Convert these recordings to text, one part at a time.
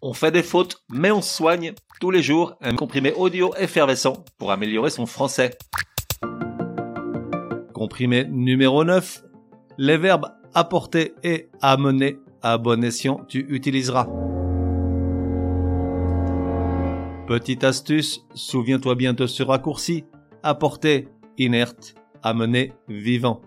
On fait des fautes, mais on soigne tous les jours un comprimé audio effervescent pour améliorer son français. Comprimé numéro 9. Les verbes apporter et amener à bon escient tu utiliseras. Petite astuce, souviens-toi bien de ce raccourci. Apporter, inerte, amener, vivant.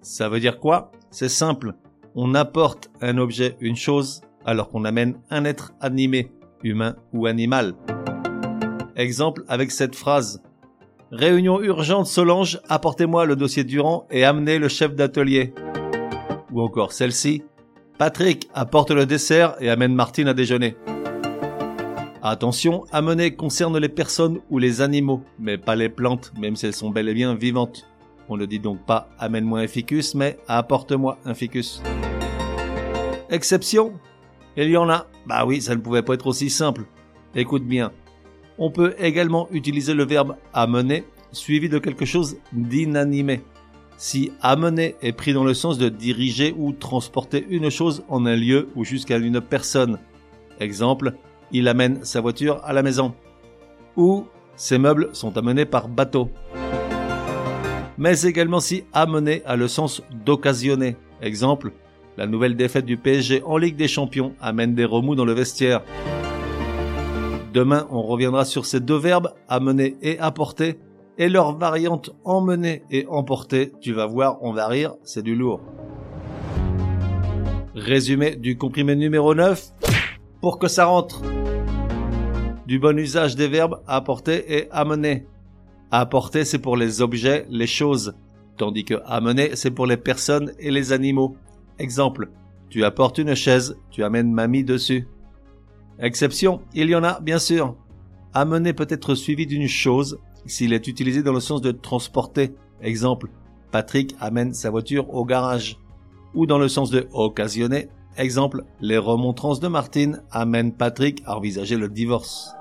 Ça veut dire quoi? C'est simple. On apporte un objet, une chose, alors qu'on amène un être animé, humain ou animal. Exemple avec cette phrase. Réunion urgente Solange, apportez-moi le dossier Durand et amenez le chef d'atelier. Ou encore celle-ci. Patrick, apporte le dessert et amène Martine à déjeuner. Attention, amener concerne les personnes ou les animaux, mais pas les plantes, même si elles sont bel et bien vivantes. On ne dit donc pas amène-moi un ficus, mais apporte-moi un ficus. Exception Il y en a. Bah oui, ça ne pouvait pas être aussi simple. Écoute bien. On peut également utiliser le verbe amener suivi de quelque chose d'inanimé. Si amener est pris dans le sens de diriger ou transporter une chose en un lieu ou jusqu'à une personne. Exemple, il amène sa voiture à la maison. Ou ses meubles sont amenés par bateau. Mais également si amener a le sens d'occasionner. Exemple, la nouvelle défaite du PSG en Ligue des Champions amène des remous dans le vestiaire. Demain, on reviendra sur ces deux verbes, amener et apporter, et leurs variantes emmener et emporter. Tu vas voir, on va rire, c'est du lourd. Résumé du comprimé numéro 9 pour que ça rentre. Du bon usage des verbes apporter et amener. Apporter, c'est pour les objets, les choses, tandis que amener, c'est pour les personnes et les animaux. Exemple, tu apportes une chaise, tu amènes mamie dessus. Exception, il y en a, bien sûr. Amener peut être suivi d'une chose s'il est utilisé dans le sens de transporter. Exemple, Patrick amène sa voiture au garage. Ou dans le sens de occasionner, Exemple, les remontrances de Martine amènent Patrick à envisager le divorce.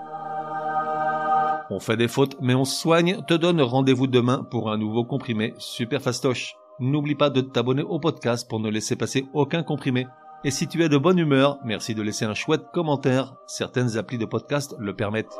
On fait des fautes, mais on soigne, te donne rendez-vous demain pour un nouveau comprimé super fastoche. N'oublie pas de t'abonner au podcast pour ne laisser passer aucun comprimé. Et si tu es de bonne humeur, merci de laisser un chouette commentaire. Certaines applis de podcast le permettent.